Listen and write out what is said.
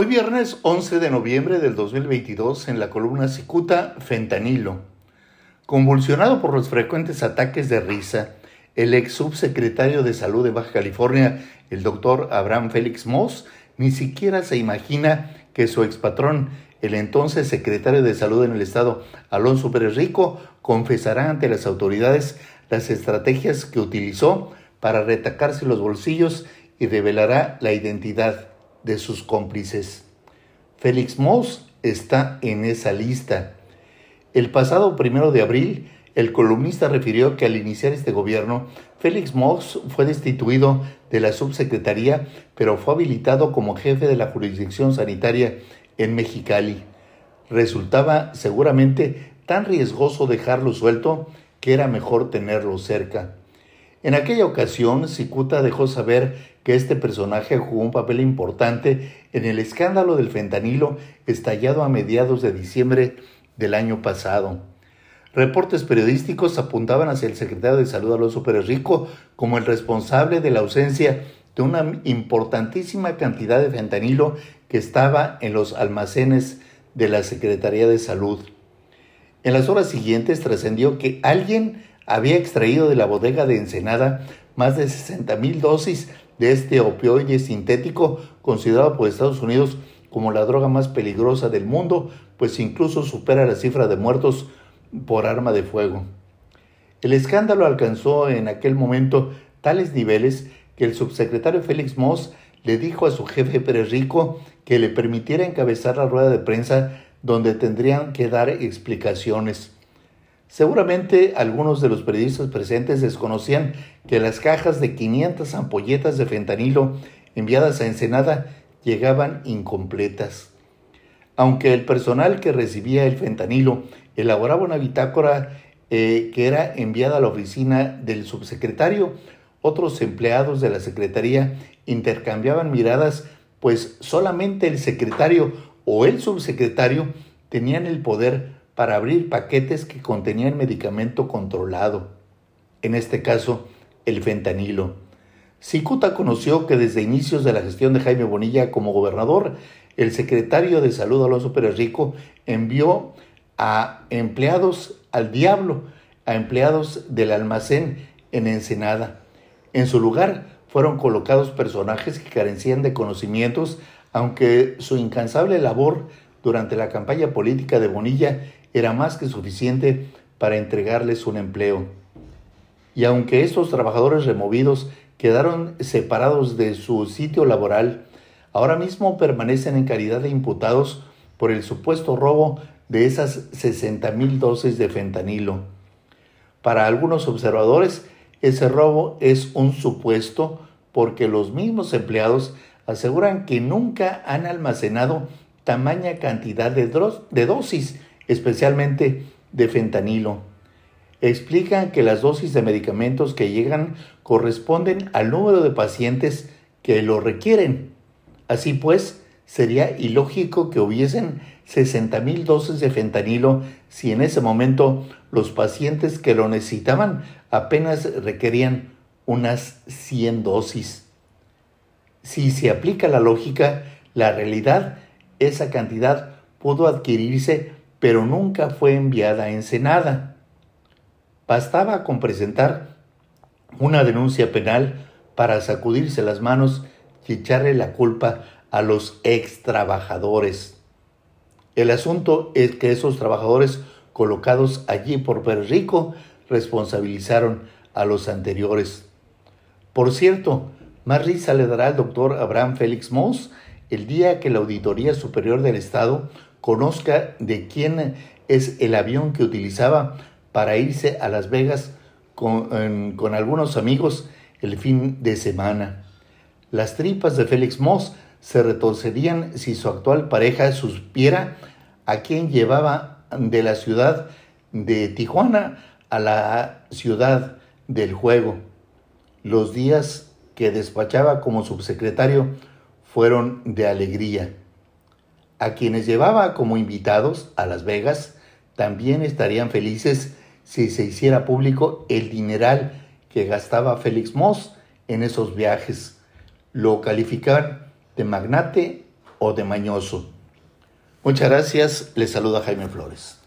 Hoy viernes 11 de noviembre del 2022 en la columna Cicuta, fentanilo. Convulsionado por los frecuentes ataques de risa, el ex subsecretario de Salud de Baja California, el doctor Abraham Félix Moss, ni siquiera se imagina que su expatrón, el entonces secretario de Salud en el Estado, Alonso Pérez Rico, confesará ante las autoridades las estrategias que utilizó para retacarse los bolsillos y revelará la identidad de sus cómplices. Félix Moss está en esa lista. El pasado primero de abril, el columnista refirió que al iniciar este gobierno, Félix Moss fue destituido de la subsecretaría, pero fue habilitado como jefe de la jurisdicción sanitaria en Mexicali. Resultaba seguramente tan riesgoso dejarlo suelto que era mejor tenerlo cerca. En aquella ocasión, Cicuta dejó saber que este personaje jugó un papel importante en el escándalo del fentanilo estallado a mediados de diciembre del año pasado. Reportes periodísticos apuntaban hacia el secretario de Salud Alonso Pérez Rico como el responsable de la ausencia de una importantísima cantidad de fentanilo que estaba en los almacenes de la Secretaría de Salud. En las horas siguientes trascendió que alguien había extraído de la bodega de Ensenada más de 60 mil dosis de este opioide sintético considerado por Estados Unidos como la droga más peligrosa del mundo, pues incluso supera la cifra de muertos por arma de fuego. El escándalo alcanzó en aquel momento tales niveles que el subsecretario Félix Moss le dijo a su jefe Pérez Rico que le permitiera encabezar la rueda de prensa donde tendrían que dar explicaciones. Seguramente algunos de los periodistas presentes desconocían que las cajas de 500 ampolletas de fentanilo enviadas a Ensenada llegaban incompletas. Aunque el personal que recibía el fentanilo elaboraba una bitácora eh, que era enviada a la oficina del subsecretario, otros empleados de la Secretaría intercambiaban miradas, pues solamente el secretario o el subsecretario tenían el poder para abrir paquetes que contenían medicamento controlado, en este caso el fentanilo. Cicuta conoció que desde inicios de la gestión de Jaime Bonilla como gobernador, el secretario de Salud Alonso Pérez Rico envió a empleados al diablo, a empleados del almacén en Ensenada. En su lugar fueron colocados personajes que carecían de conocimientos, aunque su incansable labor durante la campaña política de Bonilla era más que suficiente para entregarles un empleo. Y aunque estos trabajadores removidos quedaron separados de su sitio laboral, ahora mismo permanecen en calidad de imputados por el supuesto robo de esas 60 mil dosis de fentanilo. Para algunos observadores, ese robo es un supuesto porque los mismos empleados aseguran que nunca han almacenado tamaña cantidad de, de dosis especialmente de fentanilo. Explican que las dosis de medicamentos que llegan corresponden al número de pacientes que lo requieren. Así pues, sería ilógico que hubiesen 60.000 dosis de fentanilo si en ese momento los pacientes que lo necesitaban apenas requerían unas 100 dosis. Si se aplica la lógica, la realidad, esa cantidad pudo adquirirse pero nunca fue enviada a Ensenada. Bastaba con presentar una denuncia penal para sacudirse las manos y echarle la culpa a los ex trabajadores. El asunto es que esos trabajadores colocados allí por Rico responsabilizaron a los anteriores. Por cierto, más risa le dará al doctor Abraham Félix Moss el día que la Auditoría Superior del Estado conozca de quién es el avión que utilizaba para irse a Las Vegas con, con algunos amigos el fin de semana. Las tripas de Félix Moss se retorcerían si su actual pareja supiera a quién llevaba de la ciudad de Tijuana a la ciudad del juego. Los días que despachaba como subsecretario fueron de alegría. A quienes llevaba como invitados a Las Vegas también estarían felices si se hiciera público el dineral que gastaba Félix Moss en esos viajes. Lo calificaban de magnate o de mañoso. Muchas gracias, les saluda Jaime Flores.